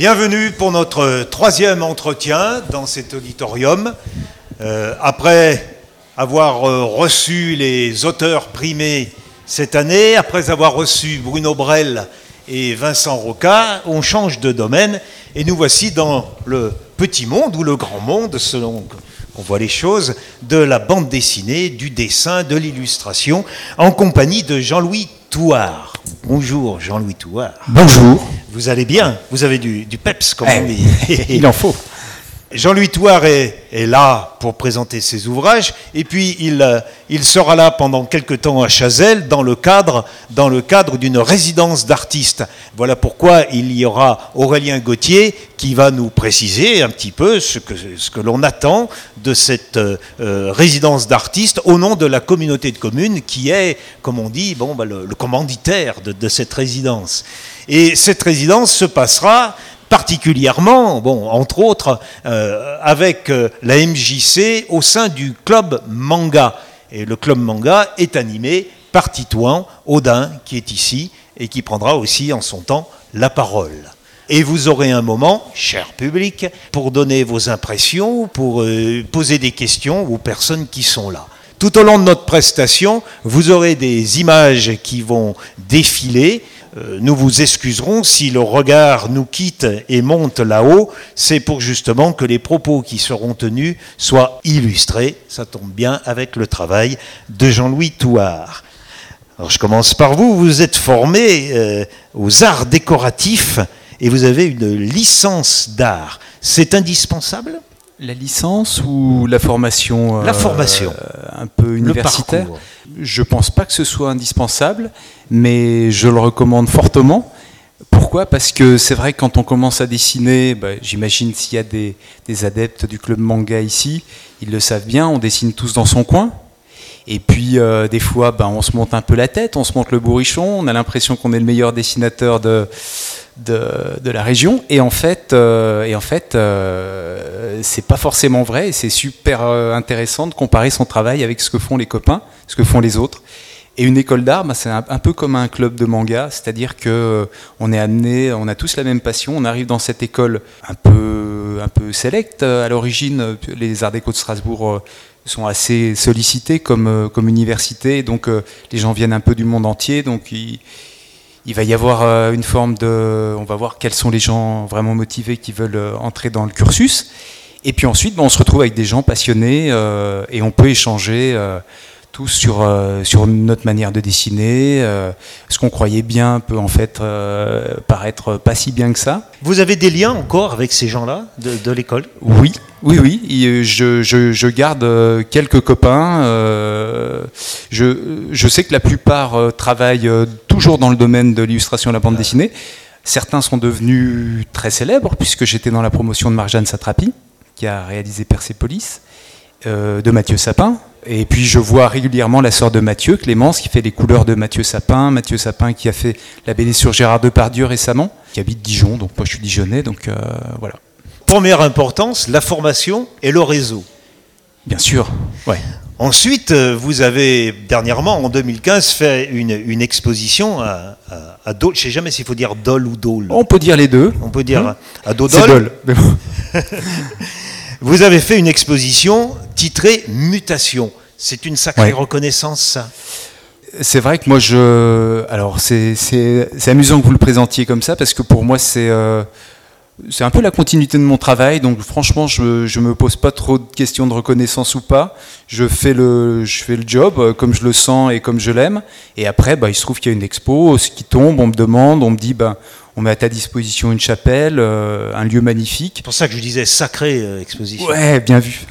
Bienvenue pour notre troisième entretien dans cet auditorium. Euh, après avoir euh, reçu les auteurs primés cette année, après avoir reçu Bruno Brel et Vincent Roca, on change de domaine et nous voici dans le petit monde ou le grand monde, selon qu'on voit les choses, de la bande dessinée, du dessin, de l'illustration, en compagnie de Jean-Louis Touard. Bonjour Jean-Louis Touard. Bonjour. Vous allez bien? Vous avez du, du peps, comme Eh, on dit. Il en faut. Jean-Louis Touard est, là pour présenter ses ouvrages, et puis il, euh, il sera là pendant quelque temps à Chazelles dans le cadre, dans le cadre d'une résidence d'artistes. Voilà pourquoi il y aura Aurélien Gauthier qui va nous préciser un petit peu ce que, l'on attend de cette euh, euh, résidence d'artistes au nom de la communauté de communes qui est, comme on dit, bon, bah, le, commanditaire de cette résidence. Et cette résidence se passera particulièrement, entre autres, euh, avec euh, la MJC au sein du club manga. Et le club manga est animé par Titouan Audin, qui est ici et qui prendra aussi en son temps la parole. Et vous aurez un moment, cher public, pour donner vos impressions, pour euh, poser des questions aux personnes qui sont là. Tout au long de notre prestation, vous aurez des images qui vont défiler. Euh, nous vous excuserons si le regard nous quitte et monte là-haut. C'est pour justement que les propos qui seront tenus soient illustrés. Ça tombe bien avec le travail de Jean-Louis Touard. Alors je commence par vous. Vous êtes formé euh, aux arts décoratifs et vous avez une licence d'art. C'est indispensable? La licence ou la formation La formation. Un peu universitaire? Le. Je pense pas que ce soit indispensable, mais je le recommande fortement. Pourquoi? Parce que c'est vrai que quand on commence à dessiner, bah, j'imagine s'il y a des, des adeptes du club manga ici, ils le savent bien, on dessine tous dans son coin. Et puis euh, des fois, bah, on se monte un peu la tête, on se monte le bourrichon, on a l'impression qu'on est le meilleur dessinateur de, de, la région. Et en fait, euh, et en fait, euh, c'est pas forcément vrai. C'est super euh, intéressant de comparer son travail avec ce que font les copains, ce que font les autres. Et une école d'art, bah, c'est un, peu comme un club de manga, c'est-à-dire que euh, on est amené, on a tous la même passion. On arrive dans cette école un peu, un peu select euh, à l'origine. Les arts déco de Strasbourg sont assez sollicités comme, comme université, donc les gens viennent un peu du monde entier, donc il va y avoir euh, une forme de. On va voir quels sont les gens vraiment motivés qui veulent euh, entrer dans le cursus. Et puis ensuite, ben, on se retrouve avec des gens passionnés euh, et on peut échanger tous sur, euh, sur notre manière de dessiner. euh, ce qu'on croyait bien peut en fait euh, paraître pas si bien que ça. Vous avez des liens encore avec ces gens-là de, de l'école? Oui, oui, oui. Et, Je, je- je garde quelques copains. Je, je sais que la plupart travaillent toujours dans le domaine de l'illustration de la bande dessinée. Certains sont devenus très célèbres, puisque j'étais dans la promotion de Marjane Satrapi, qui a réalisé Persépolis, euh, de Mathieu Sapin. Et puis je vois régulièrement la sœur de Mathieu, Clémence, qui fait les couleurs de Mathieu Sapin. Mathieu Sapin qui a fait la BD sur Gérard Depardieu récemment, qui habite Dijon, donc moi je suis dijonnais, donc euh, voilà. Première importance, la formation et le réseau. Bien sûr, ouais. Ensuite, euh, vous avez dernièrement, en 2015, fait une, une exposition à, à, à Dole. Je ne sais jamais s'il faut dire Dole ou Dole. On peut dire les deux. On peut dire Hein à Dodol. Dole. Vous avez fait une exposition titrée Mutation. C'est une sacrée Ouais. reconnaissance, ça. C'est vrai que moi, je. Alors, c'est amusant que vous le présentiez comme ça, parce que pour moi, c'est. euh, C'est un peu la continuité de mon travail, donc franchement, je ne me pose pas trop de questions de reconnaissance ou pas. Je fais le, je fais le job euh, comme je le sens et comme je l'aime. Et après, bah, il se trouve qu'il y a une expo, ce qui tombe, on me demande, on me dit, bah, on met à ta disposition une chapelle, euh, un lieu magnifique. C'est pour ça que je disais sacrée euh, exposition. Ouais, bien vu.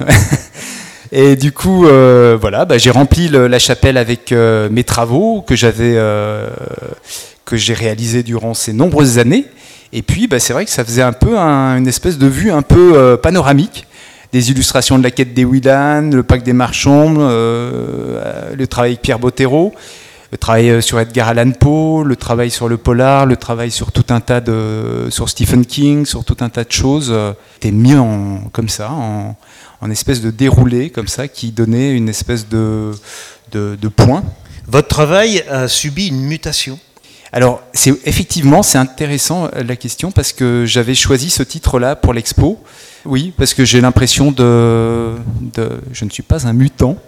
Et du coup, euh, voilà, bah, j'ai rempli la chapelle avec euh, mes travaux que j'avais, euh, que j'ai réalisés durant ces nombreuses années. Et puis, bah, c'est vrai que ça faisait un peu un- une espèce de vue un peu panoramique des illustrations de la quête des Willan, le pacte des marchands, le travail avec Pierre Bottero, le travail sur Edgar Allan Poe, le travail sur le polar, le travail sur tout un tas de, sur Stephen King, sur tout un tas de choses. C'était mis en, comme ça, en espèce de déroulé comme ça, qui donnait une espèce de, de, de point. Votre travail a subi une mutation. Alors, c'est effectivement, c'est intéressant euh, la question parce que j'avais choisi ce titre-là pour l'expo. Oui, parce que j'ai l'impression de, de, je ne suis pas un mutant,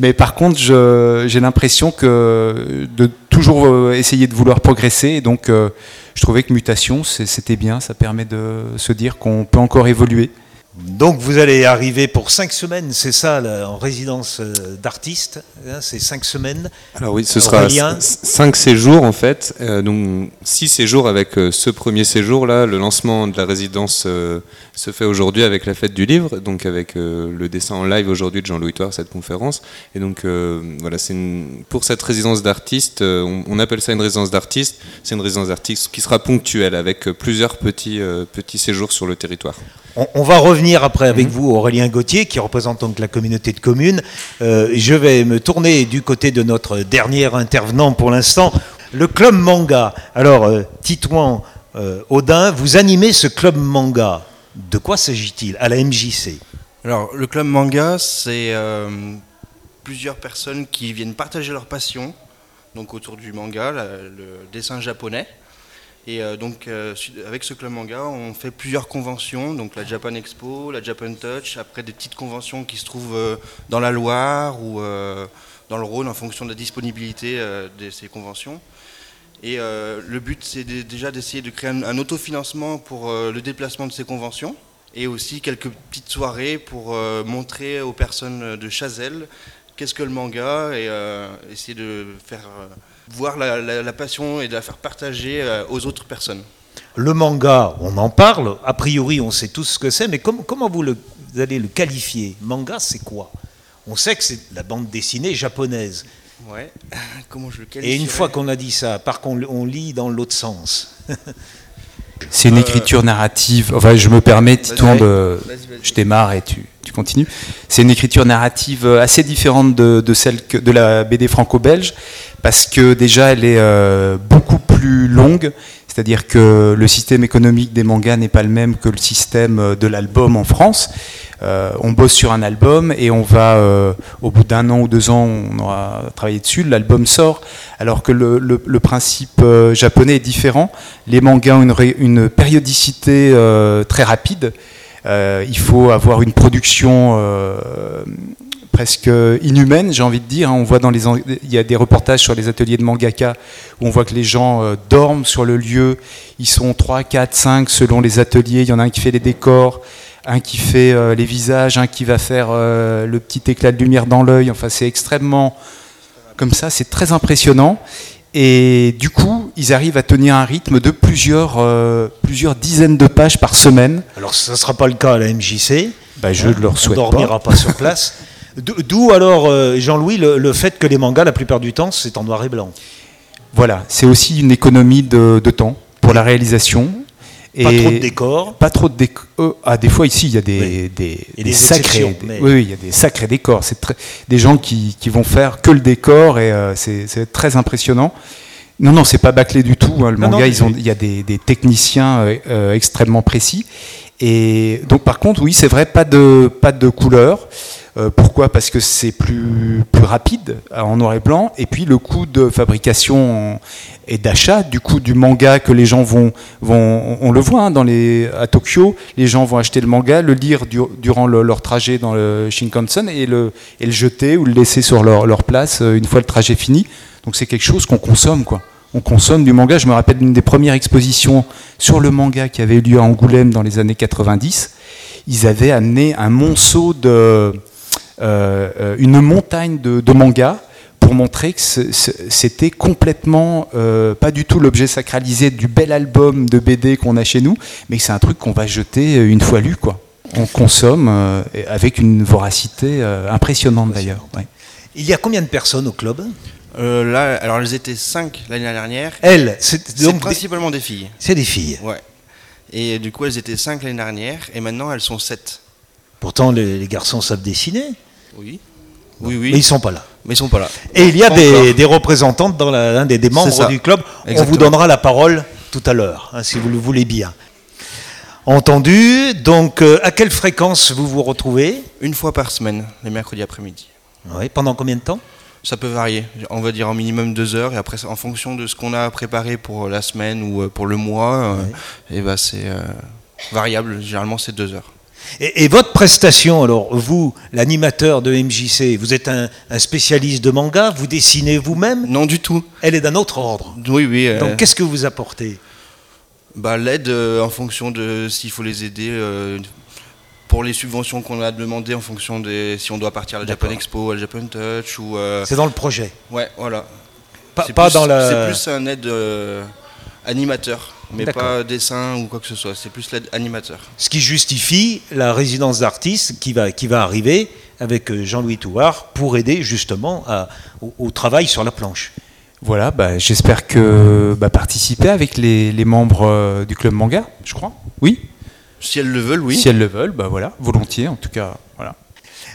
mais par contre, j'ai l'impression que de toujours euh, essayer de vouloir progresser. Et donc, euh, je trouvais que mutation, c'était bien. Ça permet de se dire qu'on peut encore évoluer. Donc vous allez arriver pour cinq semaines, c'est ça, en résidence euh, d'artiste, hein, c'est cinq semaines. Alors oui, ce sera cinq séjours en fait, euh, donc six séjours avec euh, ce premier séjour là. Le lancement de la résidence se fait aujourd'hui avec la fête du livre, donc avec le dessin en live aujourd'hui de Jean-Louis Toire, cette conférence. Et donc voilà, c'est pour cette résidence d'artiste, on, on, appelle ça une résidence d'artiste. C'est une résidence d'artiste qui sera ponctuelle avec plusieurs petits petits séjours sur le territoire. On, va revenir après avec mhm. vous, Aurélien Gauthier, qui représente donc la communauté de communes. Euh, je vais me tourner du côté de notre dernier intervenant pour l'instant, le club manga. Alors, euh, Titouan euh, Audin, vous animez ce club manga. De quoi s'agit-il à la MJC Alors, le club manga, c'est plusieurs personnes qui viennent partager leur passion donc autour du manga, le dessin japonais. Et euh, donc, euh, avec ce club manga, on fait plusieurs conventions, donc la Japan Expo, la Japan Touch, après des petites conventions qui se trouvent euh, dans la Loire ou dans le Rhône en fonction de la disponibilité de ces conventions. Et le but, c'est déjà d'essayer de créer un, autofinancement pour le déplacement de ces conventions et aussi quelques petites soirées pour montrer aux personnes de Chazelle qu'est-ce que le manga et essayer de faire voir la, passion et de la faire partager euh, aux autres personnes. Le manga, on en parle, a priori on sait tous ce que c'est, mais comment vous, allez le qualifier? Manga, c'est quoi? On sait que c'est la bande dessinée japonaise. Ouais, comment je le qualifie Et une fois qu'on a dit ça, par contre on lit dans l'autre sens. c'est une euh, écriture narrative, enfin je me permets, Titouan, de... je démarre et tu, tu continues. C'est une écriture narrative assez différente de, de celle que, de la BD franco-belge parce que déjà elle est euh, beaucoup plus longue, c'est-à-dire que le système économique des mangas n'est pas le même que le système euh, de l'album en France. Euh, on bosse sur un album et on va, au bout d'un an ou deux ans, on aura travaillé dessus, l'album sort, alors que le, principe japonais est différent. Les mangas ont une, une périodicité très rapide. il faut avoir une production presque inhumaine, j'ai envie de dire. Hein. On voit dans les, il y a des reportages sur les ateliers de mangaka où on voit que les gens euh, dorment sur le lieu. Ils sont 3, 4, 5 selon les ateliers. Il y en a un qui fait les décors, un qui fait euh, les visages, un qui va faire euh, le petit éclat de lumière dans l'œil. Enfin, c'est extrêmement comme ça. C'est très impressionnant. Et du coup, ils arrivent à tenir un rythme de plusieurs, plusieurs dizaines de pages par semaine. Alors, ça ne sera pas le cas à la MJC. Bah, je ne leur souhaite pas. On ne dormira pas sur place. D'où alors, euh, Jean-Louis, le, fait que les mangas, la plupart du temps, c'est en noir et blanc? Voilà, c'est aussi une économie de, temps pour la réalisation. Et pas trop de décors. Pas trop de décors. Euh, ah, des fois ici, il y a des, des, sacrés. Oui, il y a des sacrés décors. C'est des gens qui, vont faire que le décor et euh, c'est très impressionnant. Non, non, c'est pas bâclé du tout. Hein. Le manga, ils ont, il y a des, techniciens extrêmement précis. Et donc, par contre, oui, c'est vrai, pas de pas de couleur. Euh, pourquoi? Parce que c'est plus, plus rapide en noir et blanc. Et puis le coût de fabrication et d'achat, du coup du manga que les gens vont, vont on le voit hein, dans les, à Tokyo, les gens vont acheter le manga, le lire durant leur trajet dans le Shinkansen et le, et le jeter ou le laisser sur leur, leur place euh, une fois le trajet fini. Donc c'est quelque chose qu'on consomme quoi. On consomme du manga. Je me rappelle d'une des premières expositions sur le manga qui avait eu lieu à Angoulême dans les années 90. Ils avaient amené un monceau de, euh, euh, une montagne de, mangas pour montrer que c'était complètement euh, pas du tout l'objet sacralisé du bel album de BD qu'on a chez nous, mais c'est un truc qu'on va jeter une fois lu. Quoi. On consomme avec une voracité impressionnante d'ailleurs. Il y a combien de personnes au club? Là, alors elles étaient 5 l'année dernière. Elles, c'est principalement des filles. C'est des filles. Ouais. Et du coup, elles étaient 5 l'année dernière et maintenant elles sont 7. Pourtant, les garçons savent dessiner. Oui. Oui, oui. Mais ils sont pas là. Mais ils sont pas là. Et il y a des, des, représentantes dans la, des, des, membres du club. On vous donnera la parole tout à l'heure, hein, si vous le voulez bien. Entendu. Donc, euh, à quelle fréquence vous vous retrouvez? Une fois par semaine, les mercredis après-midi. Oui. Pendant combien de temps? Ça peut varier. On va dire en minimum deux heures. Et après, en fonction de ce qu'on a préparé pour la semaine ou pour le mois, et bah, c'est variable. Généralement, c'est deux heures. Et, votre prestation, alors, vous, l'animateur de MJC, vous êtes un, spécialiste de manga, vous dessinez vous-même Non, du tout. Elle est d'un autre ordre. Oui, oui. Donc, qu'est-ce que vous apportez? bah, L'aide euh, en fonction de s'il faut les aider. Euh, pour les subventions qu'on a demandées en fonction de si on doit partir à la Japan Expo, à la Japan Touch ou. Euh, c'est dans le projet? Ouais, voilà. Pas, dans la. C'est plus un aide animateur mais pas dessin ou quoi que ce soit. C'est plus l'aide animateur. Ce qui justifie la résidence d'artiste qui va, qui va arriver avec euh, Jean-Louis Touard pour aider justement au, travail sur la planche. Voilà, bah, j'espère que bah, participer avec les, membres euh, du club manga, je crois. Oui. Si elles le veulent, oui. Si elles le veulent, bah voilà, volontiers en tout cas. Voilà.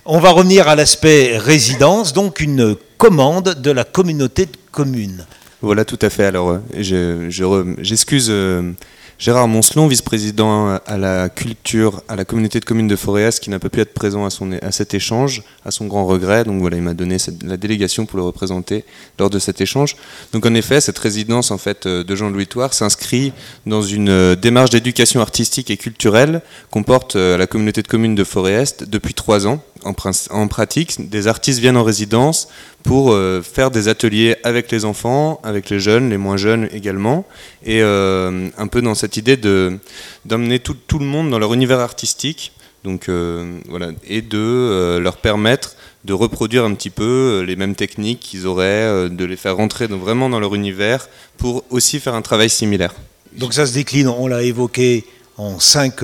On va revenir à l'aspect résidence, donc une commande de la communauté de communes. Voilà, tout à fait. Alors, j'excuse euh, Gérard Moncelon, vice-président à la culture, à la communauté de communes de Foréas, qui n'a pas pu être présent à, son, à cet échange, à son grand regret. Donc voilà, il m'a donné la délégation pour le représenter lors de cet échange. Donc en effet, cette résidence en fait euh, de Jean-Louis Toire s'inscrit dans une euh, démarche d'éducation artistique et culturelle qu'on porte la communauté de communes de Forêt-Est depuis trois ans en, pratique, des artistes viennent en résidence pour euh, faire des ateliers avec les enfants, avec les jeunes, les moins jeunes également, et euh, un peu dans cette idée d'emmener tout, tout, le monde dans leur univers artistique, donc euh, voilà, et de leur permettre de reproduire un petit peu les mêmes techniques qu'ils auraient, de les faire rentrer vraiment dans leur univers pour aussi faire un travail similaire. Donc ça se décline, on l'a évoqué en cinq,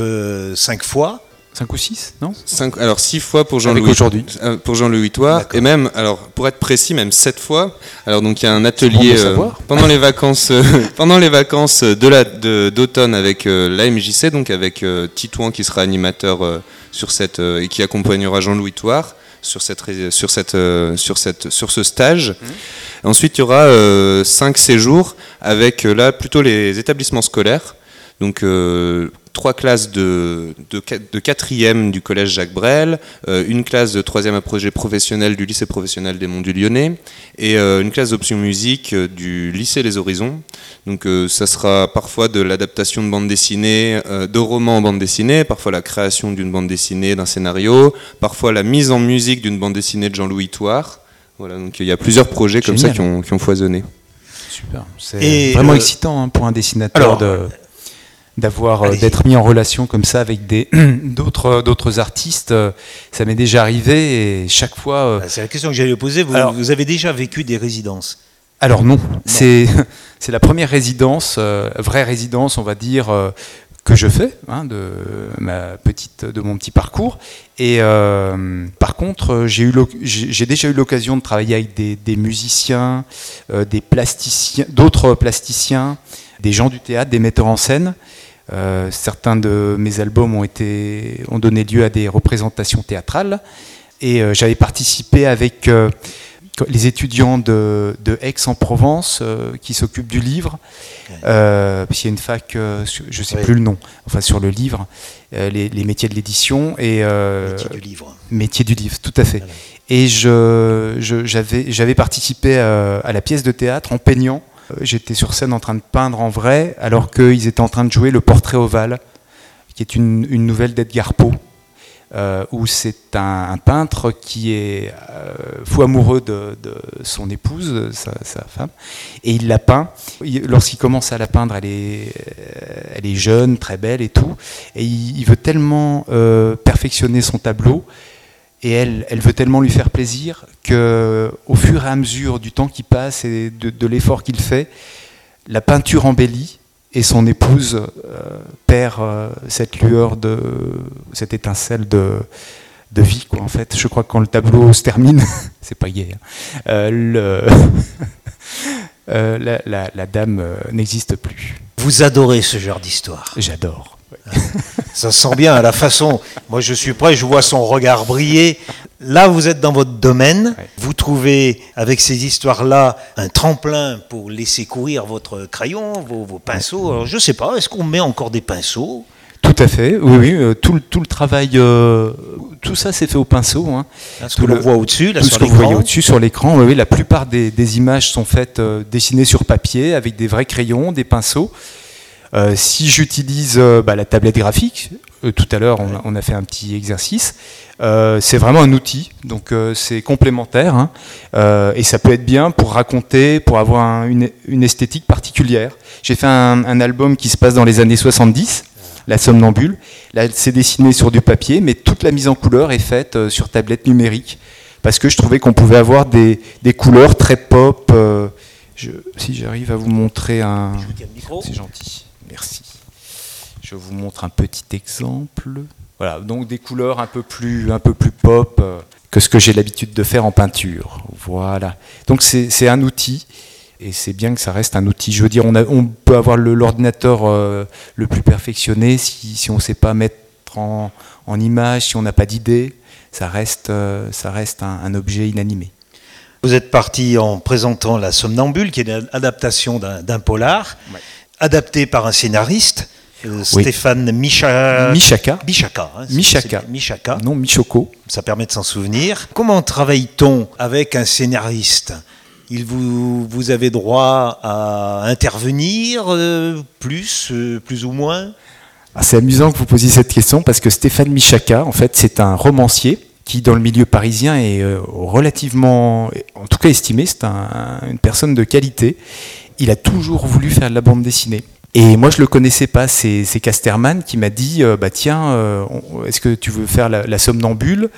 cinq fois. 5 ou 6, non Alors 6 fois pour Jean-Louis aujourd'hui. Euh, pour Jean-Louis Toire et même alors pour être précis même 7 fois. Alors donc il y a un atelier euh, pendant les vacances euh, pendant les vacances de la d'automne avec la MJC donc avec Titouan qui sera animateur sur cette et qui accompagnera Jean-Louis Toire sur cette sur cette sur cette sur ce stage. Mmh. Ensuite, il y aura 5 séjours avec là plutôt les établissements scolaires. Donc trois classes de, de, quatrième du collège Jacques Brel, euh, une classe de troisième à projet professionnel du lycée professionnel des Monts du Lyonnais et euh, une classe d'option musique euh, du lycée Les Horizons. Donc ça sera parfois de l'adaptation de bande dessinée, de romans en bande dessinée, parfois la création d'une bande dessinée, d'un scénario, parfois la mise en musique d'une bande dessinée de Jean-Louis Toire. Voilà, donc il y a plusieurs projets comme ça qui ont, qui ont foisonné. Super, c'est vraiment excitant hein, pour un dessinateur de d'avoir euh, d'être mis en relation comme ça avec des d'autres euh, d'autres artistes euh, ça m'est déjà arrivé et chaque fois bah, c'est la question que j'allais poser. Vous, vous, avez déjà vécu des résidences? Alors non, c'est c'est la première résidence vraie résidence on va dire que je fais hein, de ma petite de mon petit parcours. Et par contre j'ai eu j'ai déjà eu l'occasion de travailler avec des, des musiciens des plasticiens d'autres plasticiens des gens du théâtre des metteurs en scène euh, certains de mes albums ont, été, ont donné lieu à des représentations théâtrales. Et euh, j'avais participé avec euh, les étudiants de, Aix-en-Provence qui s'occupent du livre. parce qu'il y a une fac, je ne sais plus le nom, enfin sur le livre, les, métiers de l'édition. et Métier du livre. Métier du livre, tout à fait. Et j'avais je, participé à la pièce de théâtre en peignant j'étais sur scène en train de peindre en vrai, alors qu'ils étaient en train de jouer le portrait ovale, qui est une, nouvelle d'Edgar Poe. Euh, où c'est un, peintre qui est euh, fou amoureux de, son épouse, sa, femme, et il la peint. Lorsqu'il commence à la peindre, elle est, elle est jeune, très belle et tout, et il, veut tellement perfectionner son tableau et elle, elle veut tellement lui faire plaisir que, au fur et à mesure du temps qui passe et de, l'effort qu'il fait, la peinture embellit et son épouse euh, perd euh, cette lueur de cette étincelle de, de vie quoi en fait. Je crois que quand le tableau se termine c'est pas hier hein, euh, le, la, la, dame n'existe plus. Vous adorez ce genre d'histoire. J'adore ça sent bien à la façon. Moi, je suis prêt, je vois son regard briller. Là, vous êtes dans votre domaine. Vous trouvez, avec ces histoires-là, un tremplin pour laisser courir votre crayon, vos, pinceaux. Alors, je ne sais pas, est-ce qu'on met encore des pinceaux? Tout à fait, oui, oui. tout, le, tout le travail, tout ça c'est fait au pinceau. Hein. ce que l'on voit au-dessus, là, tout ce que vous voyez au-dessus sur l'écran, oui, la plupart des, des, images sont faites dessinées sur papier avec des vrais crayons, des pinceaux. Si j'utilise bah, la tablette graphique, tout à l'heure on, on, a fait un petit exercice, euh, c'est vraiment un outil, donc euh, c'est complémentaire, hein. euh, et ça peut être bien pour raconter, pour avoir une, esthétique particulière. J'ai fait un, album qui se passe dans les années 70, La Somnambule. Là, c'est dessiné sur du papier, mais toute la mise en couleur est faite sur tablette numérique, parce que je trouvais qu'on pouvait avoir des, couleurs très pop. si j'arrive à vous montrer un... C'est gentil, merci. Je vous montre un petit exemple. Voilà, donc des couleurs un peu plus, un peu plus pop euh, que ce que j'ai l'habitude de faire en peinture. Voilà. Donc c'est un outil, et c'est bien que ça reste un outil. Je veux dire, on, on peut avoir l'ordinateur euh, le, plus perfectionné si, si on ne sait pas mettre en, en image, si on n'a pas d'idée, ça reste, euh, ça reste un, objet inanimé. Vous êtes parti en présentant La Somnambule, qui est une adaptation d'un polar, adapté par un scénariste. Euh, Stéphane Micha... Michaka. Michaka. Hein, Michaka. Non, Michoko. Ça permet de s'en souvenir. Comment travaille-t-on avec un scénariste? Il vous, vous avez droit à intervenir euh, plus, euh, plus ou moins? Ah, C'est amusant que vous posiez cette question parce que Stéphane Michaka, en fait, c'est un romancier qui, dans le milieu parisien, est relativement, en tout cas estimé, c'est une personne de qualité. Il a toujours voulu faire de la bande dessinée. Et moi, je le connaissais pas. C'est Casterman qui m'a dit euh, bah tiens, euh, est-ce que tu veux faire la, somnambule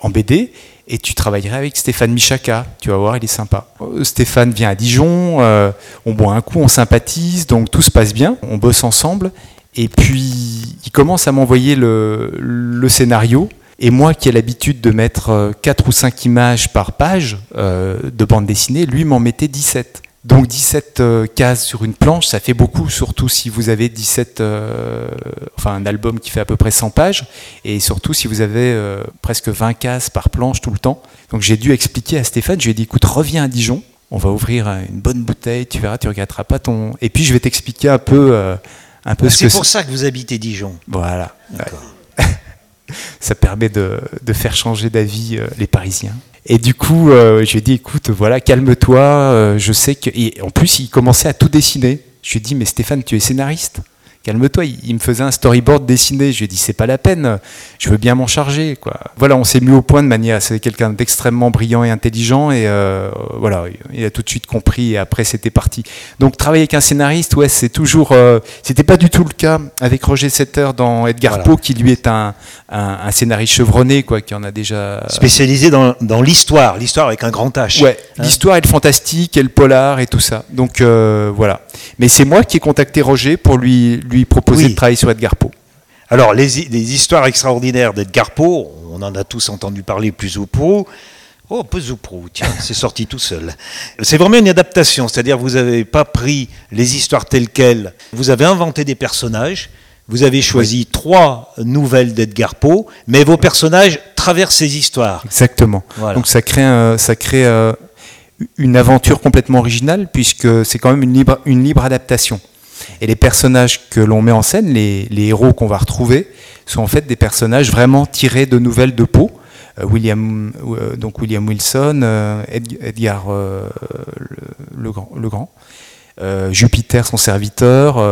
en BD et tu travaillerais avec Stéphane Michaka. Tu vas voir, il est sympa. Euh, Stéphane vient à Dijon, on boit un coup, on sympathise, donc tout se passe bien. On bosse ensemble. Et puis, il commence à m'envoyer le, le, scénario. Et moi, qui ai l'habitude de mettre 4 ou 5 images par page de bande dessinée, lui m'en mettait 17. Donc 17 euh, cases sur une planche, ça fait beaucoup, surtout si vous avez 17, euh, enfin un album qui fait à peu près 100 pages, et surtout si vous avez euh, presque 20 cases par planche tout le temps. Donc j'ai dû expliquer à Stéphane, je lui ai dit écoute, reviens à Dijon, on va ouvrir une bonne bouteille, tu verras, tu regretteras pas ton. Et puis je vais t'expliquer un peu, un peu ah, ce que c'est. pour ça que vous habitez Dijon. Voilà. ça permet de, faire changer d'avis les Parisiens. Et du coup, euh, je lui ai dit, écoute, voilà, calme-toi. Euh, je sais. Et en plus, il commençait à tout dessiner. Je lui dit, mais Stéphane, tu es scénariste calme-toi, il, me faisait un storyboard dessiné. Je lui ai dit, c'est pas la peine, je veux bien m'en charger. Quoi. Voilà, on s'est mis au point de manière, c'est quelqu'un d'extrêmement brillant et intelligent, et euh, voilà, il a tout de suite compris, et après c'était parti. Donc travailler avec un scénariste, ouais, c'est toujours, euh, c'était pas du tout le cas avec Roger Setter dans Edgar Poe, qui lui est un, un, scénariste chevronné, quoi, qui en a déjà... Spécialisé dans, dans l'histoire, l'histoire avec un grand H. Ouais, hein. l'histoire et le fantastique, et le polar, et tout ça. Donc euh, voilà. Mais c'est moi qui ai contacté Roger pour lui, lui proposer de travailler sur Edgar Poe. Alors, les, histoires extraordinaires d'Edgar Poe, on en a tous entendu parler plus ou prou. Oh, plus ou prou, tiens, c'est sorti tout seul. C'est vraiment une adaptation, c'est-à-dire vous n'avez pas pris les histoires telles quelles, vous avez inventé des personnages, vous avez choisi trois nouvelles d'Edgar Poe, mais vos personnages traversent ces histoires. Exactement. Donc ça crée, ça crée euh, une aventure complètement originale, puisque c'est quand même une libre, une libre adaptation. Et les personnages que l'on met en scène, les, héros qu'on va retrouver, sont en fait des personnages vraiment tirés de nouvelles de Poe. Euh, William, euh, donc William Wilson, euh, Edgar le, Grand, Jupiter son serviteur,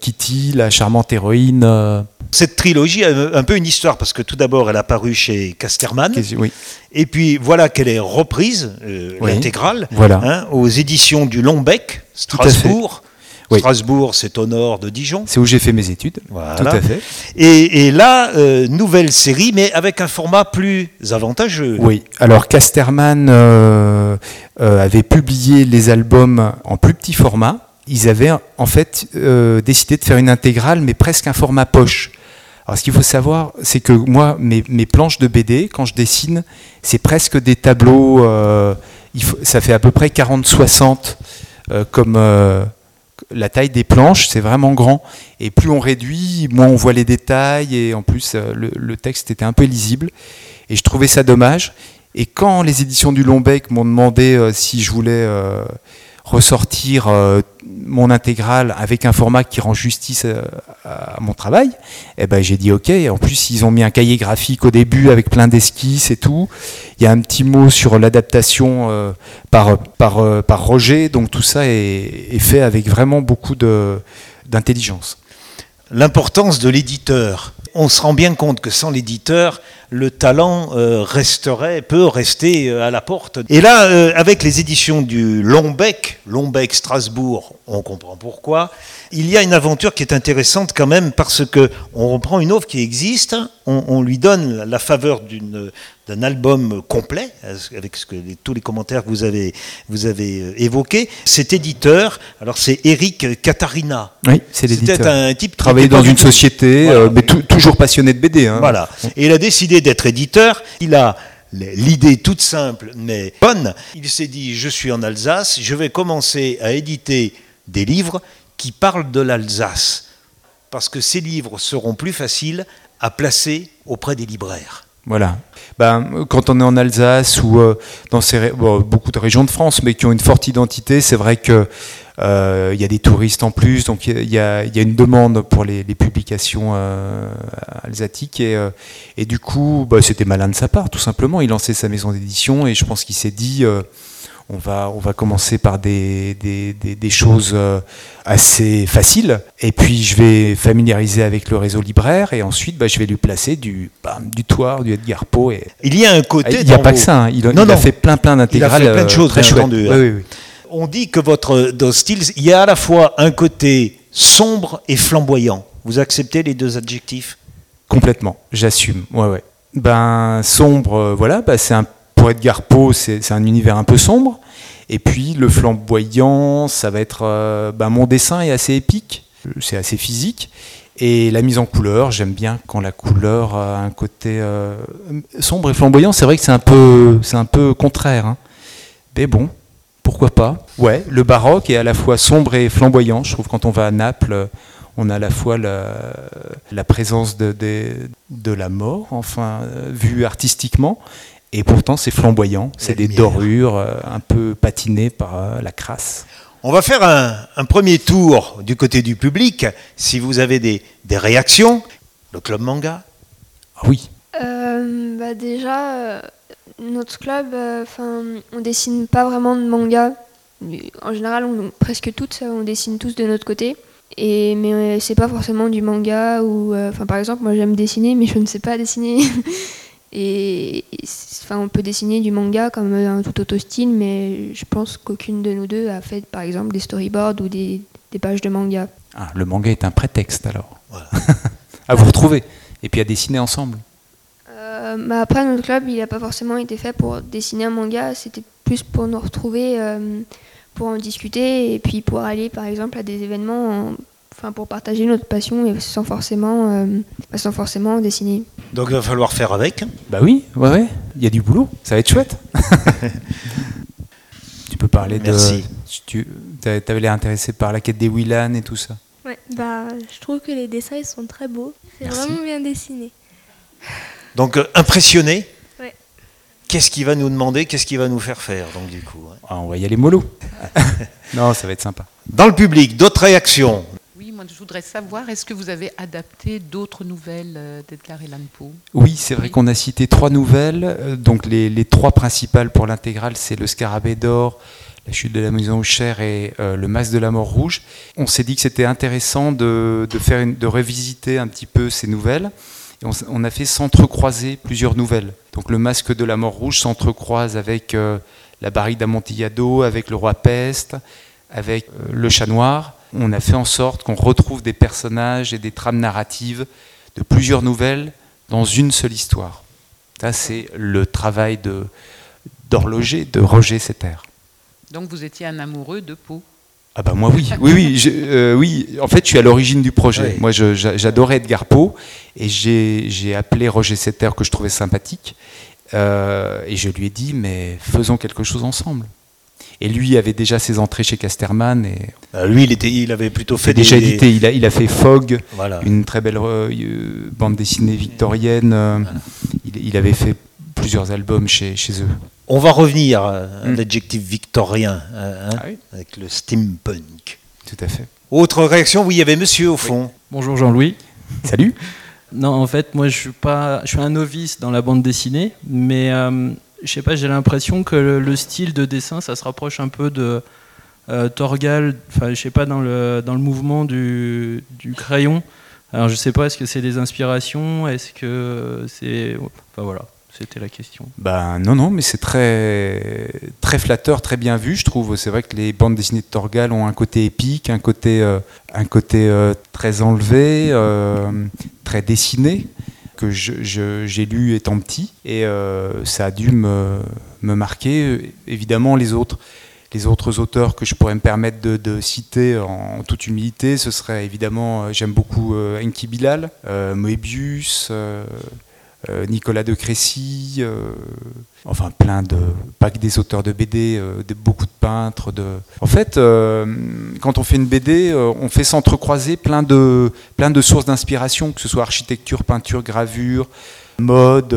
Kitty la charmante héroïne. Cette trilogie a un peu une histoire parce que tout d'abord elle a paru chez Casterman, et puis voilà qu'elle est reprise, l'intégrale, hein, aux éditions du Longbec, Strasbourg. Strasbourg, c'est au nord de Dijon. C'est où j'ai fait mes études. Tout à fait. Et, là, euh, nouvelle série, mais avec un format plus avantageux. Oui. Alors Casterman euh, euh, avait publié les albums en plus petit format. Ils avaient en fait décidé de faire une intégrale, mais presque un format poche. Alors ce qu'il faut savoir, c'est que moi, mes, planches de BD, quand je dessine, c'est presque des tableaux. Il faut, ça fait à peu près 40-60 comme la taille des planches, c'est vraiment grand. Et plus on réduit, moins on voit les détails. Et en plus, euh, le, texte était un peu lisible. Et je trouvais ça dommage. Et quand les éditions du Longbec m'ont demandé euh, si je voulais euh, ressortir mon intégrale avec un format qui rend justice à, mon travail, et eh ben j'ai dit ok. En plus, ils ont mis un cahier graphique au début avec plein d'esquisses et tout. Il y a un petit mot sur l'adaptation par, par, par Roger, donc tout ça est, est fait avec vraiment beaucoup d'intelligence. L'importance de l'éditeur. On se rend bien compte que sans l'éditeur, le talent euh, resterait, peut rester euh, à la porte. Et là, euh, avec les éditions du Longbec, Longbec Strasbourg, on comprend pourquoi, il y a une aventure qui est intéressante quand même parce que on reprend une œuvre qui existe, on, lui donne la faveur d'un album complet avec ce que, tous les commentaires que vous avez, vous avez évoqués. Cet éditeur, alors c'est Eric Katarina. Oui, c'est l'éditeur. C'était un type qui travaillait dans une société, mais toujours passionné de BD. Hein. Voilà. Et il a décidé d'être éditeur, il a l'idée toute simple mais bonne. Il s'est dit, je suis en Alsace, je vais commencer à éditer des livres qui parlent de l'Alsace, parce que ces livres seront plus faciles à placer auprès des libraires. Voilà. Ben, quand on est en Alsace ou euh, dans beaucoup de régions de France, mais qui ont une forte identité, c'est vrai que euh, il y a des touristes en plus, donc il y, a, une demande pour les, publications euh, alsatiques. Et, euh, du coup, bah, c'était malin de sa part, tout simplement. Il lançait sa maison d'édition et je pense qu'il s'est dit on va, on va commencer par des, des, choses assez faciles, et puis je vais familiariser avec le réseau libraire, et ensuite bah, je vais lui placer du, du Toire, du Edgar Poe. Et... Il y a un côté. Il n'y a pas que ça, hein. il, a fait plein plein d'intégrales. Il a fait plein de choses, très chouettes. Entendu, oui, oui, on dit que votre dans Stills, il y a à la fois un côté sombre et flamboyant. Vous acceptez les deux adjectifs? Complètement, j'assume. Ouais, ouais. Ben sombre, euh, voilà, ben, c'est un pour Edgar Poe, c'est un univers un peu sombre. Et puis le flamboyant, ça va être, euh, ben, mon dessin est assez épique, c'est assez physique. Et la mise en couleur, j'aime bien quand la couleur a un côté euh, sombre et flamboyant. C'est vrai que c'est un peu, c'est un peu contraire. Hein. Mais bon, pourquoi pas? Ouais, le baroque est à la fois sombre et flamboyant. Je trouve quand on va à Naples, on a à la fois la, présence de, de, la mort, enfin, vue artistiquement, et pourtant c'est flamboyant. C'est des dorures euh, un peu patinées par euh, la crasse. On va faire un, premier tour du côté du public. Si vous avez des, réactions, le club manga ah Oui. Euh, bah déjà, notre club, euh, enfin, on dessine pas vraiment de manga. En général, on, presque toutes, on dessine tous de notre côté. Et mais euh, c'est pas forcément du manga ou, euh, enfin, par exemple, moi j'aime dessiner, mais je ne sais pas dessiner. et enfin, on peut dessiner du manga comme un tout autre style, mais je pense qu'aucune de nous deux a fait, par exemple, des storyboards ou des, pages de manga. Ah, le manga est un prétexte alors. à vous retrouver et puis à dessiner ensemble. Euh, après, notre club, il n'a pas forcément été fait pour dessiner un manga, c'était plus pour nous retrouver, euh, pour en discuter et puis pour aller, par exemple, à des événements, enfin, pour partager notre passion et sans forcément, euh, sans forcément dessiner. Donc il va falloir faire avec. Bah oui, ouais, ouais. il y a du boulot, ça va être chouette. tu peux parler Merci. de. Tu avais l'air intéressé par la quête des Willan et tout ça. Ouais, bah, je trouve que les dessins ils sont très beaux. C'est vraiment bien dessiné. Donc euh, impressionné. Qu'est-ce qu'il va nous demander? Qu'est-ce qu'il va nous faire faire donc du coup hein? Ah, On va y aller mollo. non, ça va être sympa. Dans le public, d'autres réactions? Moi je voudrais savoir, est-ce que vous avez adapté d'autres nouvelles euh, d'Edgar Allan Poe? Oui, c'est vrai qu'on a cité trois nouvelles. Euh, donc les, trois principales pour l'intégrale, c'est Le Scarabée d'or, La chute de la maison aux chairs et Le masque de la mort rouge. On s'est dit que c'était intéressant de, faire de revisiter un petit peu ces nouvelles on, a fait s'entrecroiser plusieurs nouvelles. Donc le masque de la mort rouge s'entrecroise avec euh, la barrique d'Amontillado, avec le roi Peste, avec euh, le chat noir. On a fait en sorte qu'on retrouve des personnages et des trames narratives de plusieurs nouvelles dans une seule histoire. Ça, c'est le travail d'horloger de Roger Setter. Donc vous étiez un amoureux de Pau ah bah moi oui, oui, oui, euh, oui. En fait, je suis à l'origine du projet. Moi, j'adorais Edgar Poe et j'ai appelé Roger Setter que je trouvais sympathique euh, et je lui ai dit mais faisons quelque chose ensemble. Et lui avait déjà ses entrées chez Casterman et euh, lui, il, était, il avait plutôt fait déjà édité. Il a, il a fait Fog, une très belle bande dessinée victorienne. Il, il, avait fait plusieurs albums chez, chez eux. On va revenir à mm. l'adjectif victorien, hein, ah avec le steampunk. Tout à fait. Autre réaction, oui, il y avait monsieur au fond. Bonjour Jean-Louis. Salut. Non, en fait, moi, je suis pas, je suis un novice dans la bande dessinée, mais euh, je sais pas, j'ai l'impression que le, style de dessin, ça se rapproche un peu de euh, Torgal, enfin, je sais pas, dans le, dans le mouvement du, du crayon. Alors, je sais pas, est-ce que c'est des inspirations, est-ce que c'est, enfin voilà. C'était la question. Ben non, non, mais c'est très, très flatteur, très bien vu, je trouve. C'est vrai que les bandes dessinées de Torgal ont un côté épique, un côté, euh, un côté euh, très enlevé, euh, très dessiné, que j'ai lu étant petit. Et ça a dû me, marquer. Évidemment, les autres, les autres auteurs que je pourrais me permettre de, de citer en, toute humilité, ce serait évidemment, j'aime beaucoup Enki Bilal, Moebius. Euh, Nicolas de Crécy, euh, enfin plein de, pas que des auteurs de BD, euh, beaucoup de peintres. En fait, quand on fait une BD, on fait s'entrecroiser plein plein de sources d'inspiration, que ce soit architecture, peinture, gravure, mode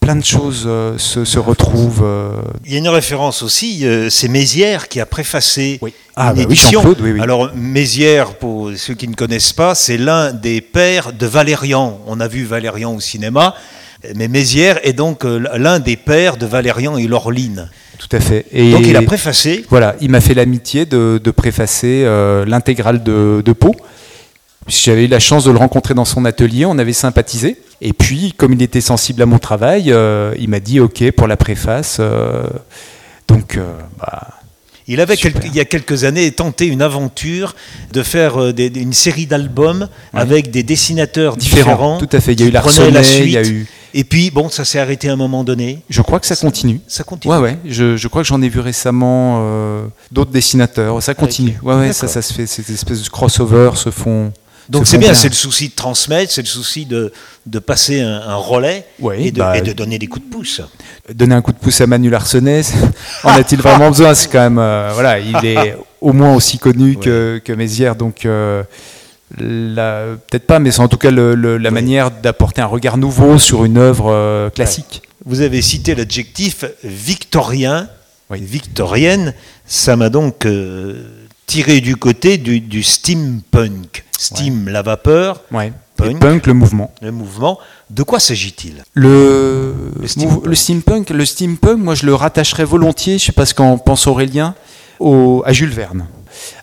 plein de choses euh, se, retrouvent. Euh. Il y a une référence aussi, euh, c'est Mézières qui a préfacé oui. une ah, bah édition. Alors Mézières, pour ceux qui ne connaissent pas, c'est l'un des pères de Valérian. On a vu Valérian au cinéma, mais Mézières est donc l'un des pères de Valérian et Laureline. Tout à fait. Et donc il a préfacé. Voilà, il m'a fait l'amitié de, préfacer l'intégrale de, de Pau. J'avais eu la chance de le rencontrer dans son atelier, on avait sympathisé. Et puis, comme il était sensible à mon travail, euh, il m'a dit OK pour la préface. Euh, donc, euh, bah, il avait, il y a quelques années, tenté une aventure de faire une série d'albums avec des dessinateurs différents. Tout à fait. Il y a eu Larsonnet, il y a eu. Et puis, bon, ça s'est arrêté à un moment donné. Je crois que ça, continue. Ça continue. Ouais, ouais. Je, je crois que j'en ai vu récemment d'autres dessinateurs. Ça continue. Ouais, ouais, ça, ça se fait. Ces espèces de crossover se font. Donc c'est bien, c'est le souci de transmettre, c'est le souci de, de passer un, relais et, de, bah, et, de, donner des coups de pouce. Donner un coup de pouce à Manu Larsenet, en a-t-il vraiment besoin? C'est quand même, euh, voilà, il est au moins aussi connu que, que Mézières, donc euh, peut-être pas, mais c'est en tout cas la manière d'apporter un regard nouveau sur une œuvre euh, classique. Vous avez cité l'adjectif victorien, victorienne, ça m'a donc tiré du côté du, du steampunk. Steam, la vapeur. Punk. le mouvement. Le mouvement. De quoi s'agit-il? Le, le, steampunk. le, steampunk. moi je le rattacherais volontiers, je sais pas ce qu'en pense Aurélien, au, à Jules Verne.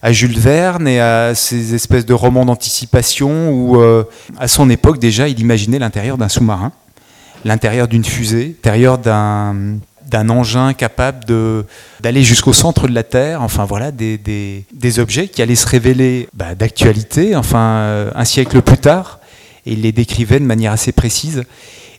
À Jules Verne et à ces espèces de romans d'anticipation où, euh, à son époque déjà, il imaginait l'intérieur d'un sous-marin, l'intérieur d'une fusée, l'intérieur d'un d'un engin capable d'aller jusqu'au centre de la Terre, enfin voilà, des, des, objets qui allaient se révéler bah, d'actualité, enfin euh, un siècle plus tard, et il les décrivait de manière assez précise.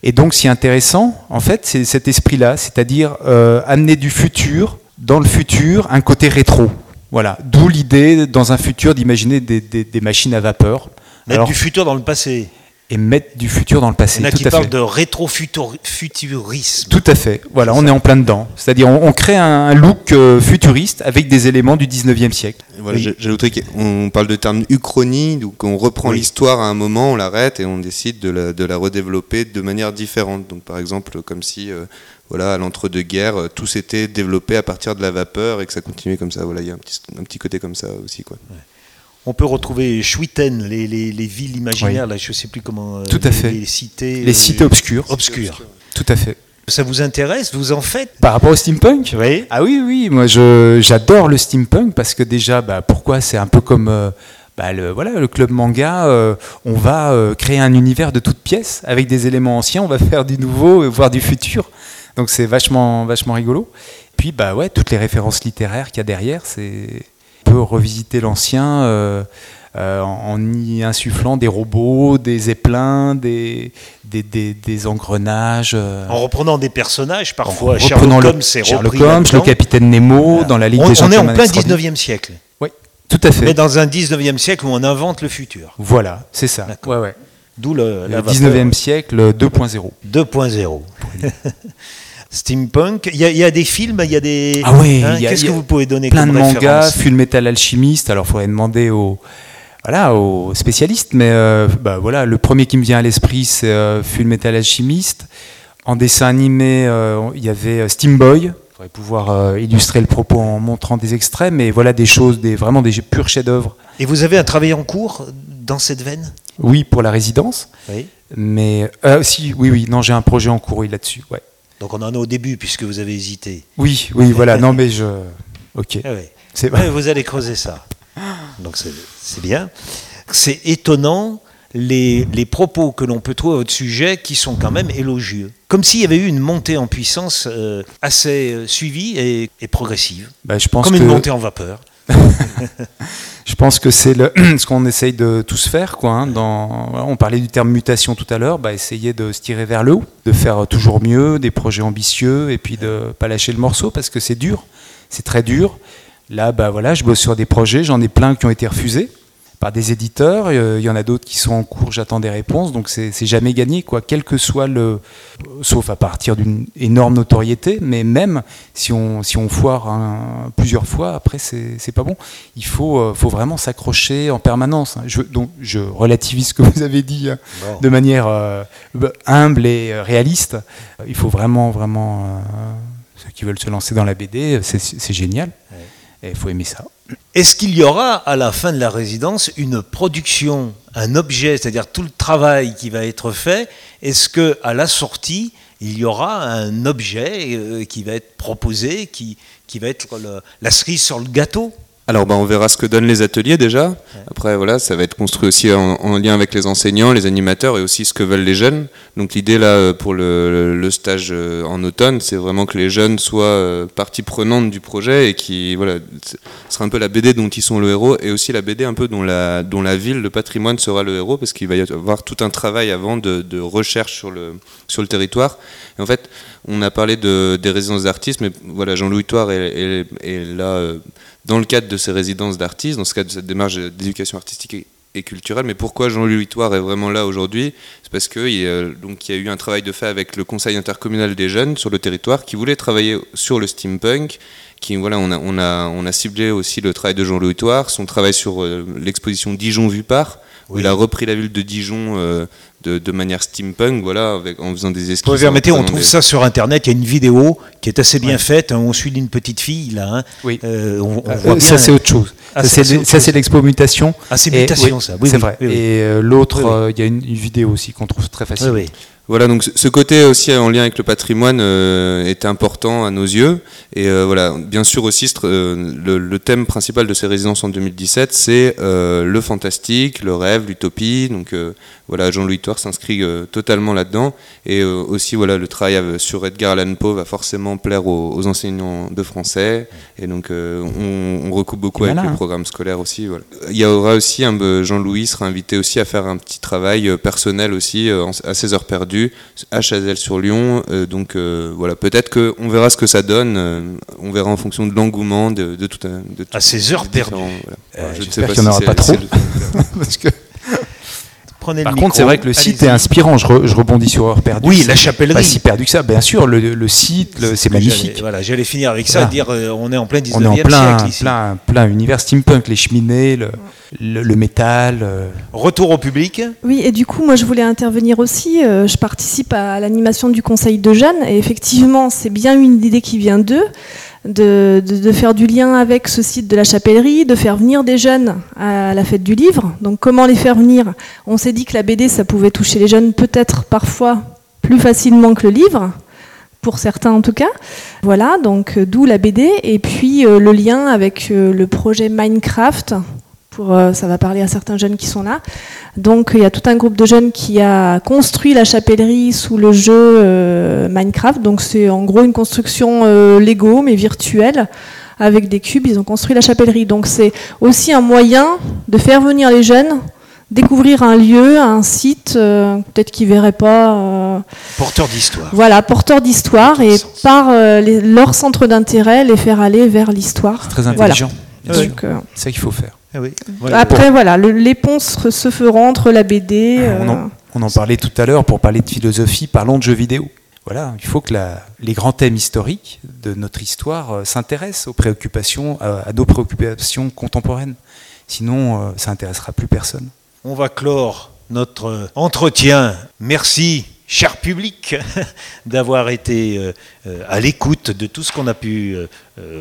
Et donc, ce qui est intéressant, en fait, c'est cet esprit-là, c'est-à-dire euh, amener du futur, dans le futur, un côté rétro. Voilà, d'où l'idée, dans un futur, d'imaginer des, des, machines à vapeur. Mettre du futur dans le passé et mettre du futur dans le passé. Il y en a qui parlent de rétrofuturisme. Tout à fait. Voilà, on est en plein dedans. C'est-à-dire, on, crée un look euh, futuriste avec des éléments du 19e siècle. Voilà, J'ajouterais qu'on parle de terme uchronie, donc on reprend l'histoire à un moment, on l'arrête et on décide de la, de la, redévelopper de manière différente. Donc, par exemple, comme si, euh, voilà, à l'entre-deux-guerres, euh, tout s'était développé à partir de la vapeur et que ça continuait comme ça. Voilà, il y a un petit, un petit côté comme ça aussi, quoi. On peut retrouver Schwitten, les, villes imaginaires, là, je ne sais plus comment. Euh, Tout à fait. Les cités. Les cités obscures. Obscures. Tout à fait. Ça vous intéresse Vous en faites? Par rapport au steampunk? Oui. Ah oui, oui. Moi, j'adore le steampunk parce que déjà, bah, pourquoi? C'est un peu comme. Euh, bah, le, voilà, le club manga, euh, on va créer un univers de toutes pièces avec des éléments anciens, on va faire du nouveau, voire du futur. Donc c'est vachement, vachement rigolo. Puis bah ouais, toutes les références littéraires qu'il y a derrière, c'est peut revisiter l'ancien euh, euh, en y insufflant des robots, des zeppelins, des, des, des, engrenages. Euh. En reprenant des personnages, parfois. En Sherlock Holmes, c'est Sherlock Holmes, le capitaine Nemo, dans la Ligue on, des On est en plein 19e siècle. Oui, tout à fait. Mais dans un 19e siècle où on invente le futur. Voilà, c'est ça. Ouais, ouais. D'où le, le 19e siècle 2.0. 2.0. steampunk. Il y, a des films, il y a des. Ah oui, hein, Qu'est-ce que vous pouvez donner plein comme de mangas, Full Metal Alchimiste. Alors, il faudrait demander aux, voilà, aux spécialistes, mais euh, bah, voilà, le premier qui me vient à l'esprit, c'est euh, Full Metal Alchimiste. En dessin animé, euh, il y avait Steam Boy. Il faudrait pouvoir illustrer le propos en montrant des extraits, mais voilà des choses, des, vraiment des purs chefs-d'œuvre. Et vous avez un travail en cours dans cette veine? Oui, pour la résidence. Oui. Mais si, oui, oui, non, j'ai un projet en cours, oui, là-dessus. Ouais. Donc on en est au début puisque vous avez hésité. Oui, oui, voilà. Non, mais je. Ok. Ah c'est vous allez creuser ça. Donc c'est bien. C'est étonnant les, les, propos que l'on peut trouver à votre sujet qui sont quand même élogieux. Comme s'il y avait eu une montée en puissance euh, assez euh, suivie et, progressive. Bah, je pense Comme une montée en vapeur. je pense que c'est ce qu'on essaye de tous faire. Quoi, hein, on parlait du terme mutation tout à l'heure, bah, essayer de se tirer vers le haut, de faire toujours mieux, des projets ambitieux, et puis de ne pas lâcher le morceau parce que c'est dur, c'est très dur. Là, bah, voilà, je bosse sur des projets, j'en ai plein qui ont été refusés par des éditeurs. Euh, il y en a d'autres qui sont en cours, j'attends des réponses. Donc c'est jamais gagné, quoi. Quel que soit le, sauf à partir d'une énorme notoriété, mais même si on si on foire plusieurs fois, après c'est pas bon. Il faut euh, faut vraiment s'accrocher en permanence. Hein. Je, donc je relativise ce que vous avez dit hein, de manière euh, humble et réaliste. Il faut vraiment vraiment ceux qui veulent se lancer dans la BD, c'est génial. Ça. Est-ce qu'il y aura à la fin de la résidence une production, un objet, c'est-à-dire tout le travail qui va être fait? Est-ce que la sortie, il y aura un objet euh, qui va être proposé, qui, qui va être la cerise sur le gâteau? Alors bah, on verra ce que donnent les ateliers déjà. Après voilà, ça va être construit aussi en, lien avec les enseignants, les animateurs et aussi ce que veulent les jeunes. Donc l'idée là euh, pour le, stage euh, en automne, c'est vraiment que les jeunes soient euh, partie prenante du projet et qui voilà, ce sera un peu la BD dont ils sont le héros et aussi la BD un peu dont la dont la ville, le patrimoine sera le héros parce qu'il va y avoir tout un travail avant de, recherche sur le sur le territoire. Et en fait, on a parlé de, des résidences d'artistes, mais voilà, Jean-Louis Toire est, là dans le cadre de ces résidences d'artistes, dans ce cadre de cette démarche d'éducation artistique et, culturelle. Mais pourquoi Jean-Louis Toire est vraiment là aujourd'hui C'est parce qu'il y, y a eu un travail de fait avec le Conseil intercommunal des jeunes sur le territoire qui voulait travailler sur le steampunk. Qui, voilà, on, a, on, a, on a ciblé aussi le travail de Jean-Louis Toire, son travail sur euh, l'exposition Dijon vue où il a repris la ville de Dijon euh, de, manière steampunk, voilà, avec, en faisant des esquisses. Vous permettez, on trouve ça sur Internet. Il y a une vidéo qui est assez bien faite. Hein, on suit une petite fille là. Hein. oui. Euh, on, euh, voit ça c'est autre chose. Ah, ça c'est l'expo mutation. Ah c'est mutation ça. Oui, c'est vrai. Et euh, l'autre, il y a une, vidéo aussi qu'on trouve très facile. Voilà, donc ce côté aussi en lien avec le patrimoine euh, est important à nos yeux. Et euh, voilà, bien sûr aussi, euh, le, thème principal de ces résidences en 2017, c'est le fantastique, le rêve, l'utopie. Donc voilà, Jean-Louis Toire s'inscrit totalement là-dedans. Et aussi, voilà, le travail sur Edgar Allan Poe va forcément plaire aux, enseignants de français. Et donc, on, recoupe beaucoup avec le hein. programme scolaire aussi. Voilà. Il y aura aussi, Jean-Louis sera invité aussi à faire un petit travail personnel aussi à ses heures perdues à Chazelle-sur-Lyon. Euh, donc euh, voilà, peut-être qu'on verra ce que ça donne. Euh, on verra en fonction de l'engouement de, de, tout, de À ces heures perdues. je ne sais pas qu'il n'y en aura pas trop. Parce que par contre, c'est vrai que le site est inspirant. Je, rebondis sur Heure perdue. Oui, la chapellerie. Pas si perdu que ça. Bien sûr, le, site, c'est magnifique. Voilà, j'allais finir avec ça, dire euh, on est en plein 19e on est en plein, siècle Plein, plein univers steampunk, les cheminées, le, le, métal. Euh. Retour au public. Oui, et du coup, moi, je voulais intervenir aussi. Euh, je participe à l'animation du Conseil de jeunes, et effectivement, c'est bien une idée qui vient d'eux de, faire du lien avec ce site de la chapellerie, de faire venir des jeunes à la fête du livre. Donc comment les faire venir? On s'est dit que la BD, ça pouvait toucher les jeunes peut-être parfois plus facilement que le livre, pour certains en tout cas. Voilà, donc euh, d'où la BD. Et puis euh, le lien avec euh, le projet Minecraft, euh, ça va parler à certains jeunes qui sont là. Donc il y a tout un groupe de jeunes qui a construit la chapellerie sous le jeu euh, Minecraft. Donc c'est en gros une construction euh, Lego mais virtuelle avec des cubes. Ils ont construit la chapellerie. Donc c'est aussi un moyen de faire venir les jeunes découvrir un lieu, un site, peut-être qu'ils verraient pas. porteur d'histoire. Voilà, porteur d'histoire, et par leur centre d'intérêt, les faire aller vers l'histoire. Très intelligent. c'est ça qu'il faut faire. Eh Après, voilà, les se feront entre la BD. Ah, on, en, parlait tout à l'heure pour parler de philosophie, parlons de jeux vidéo. Voilà, il faut que les grands thèmes historiques de notre histoire euh, s'intéressent aux préoccupations, à, nos préoccupations contemporaines. Sinon, euh, ça n'intéressera plus personne. On va clore notre entretien. Merci cher public, d'avoir été euh, euh, à l'écoute de tout ce qu'on a pu euh,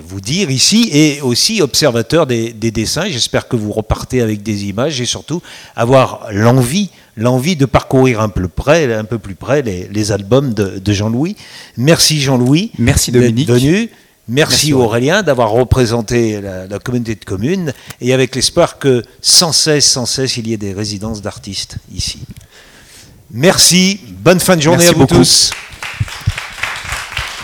vous dire ici et aussi observateur des, dessins. J'espère que vous repartez avec des images et surtout avoir l'envie l'envie de parcourir un peu, près, un peu plus près les, albums de, Jean-Louis. Merci Jean-Louis. Merci Dominique. Venu. Merci, Aurélien d'avoir représenté la, la, communauté de communes et avec l'espoir que sans cesse, sans cesse, il y ait des résidences d'artistes ici. Merci, bonne fin de journée à vous tous.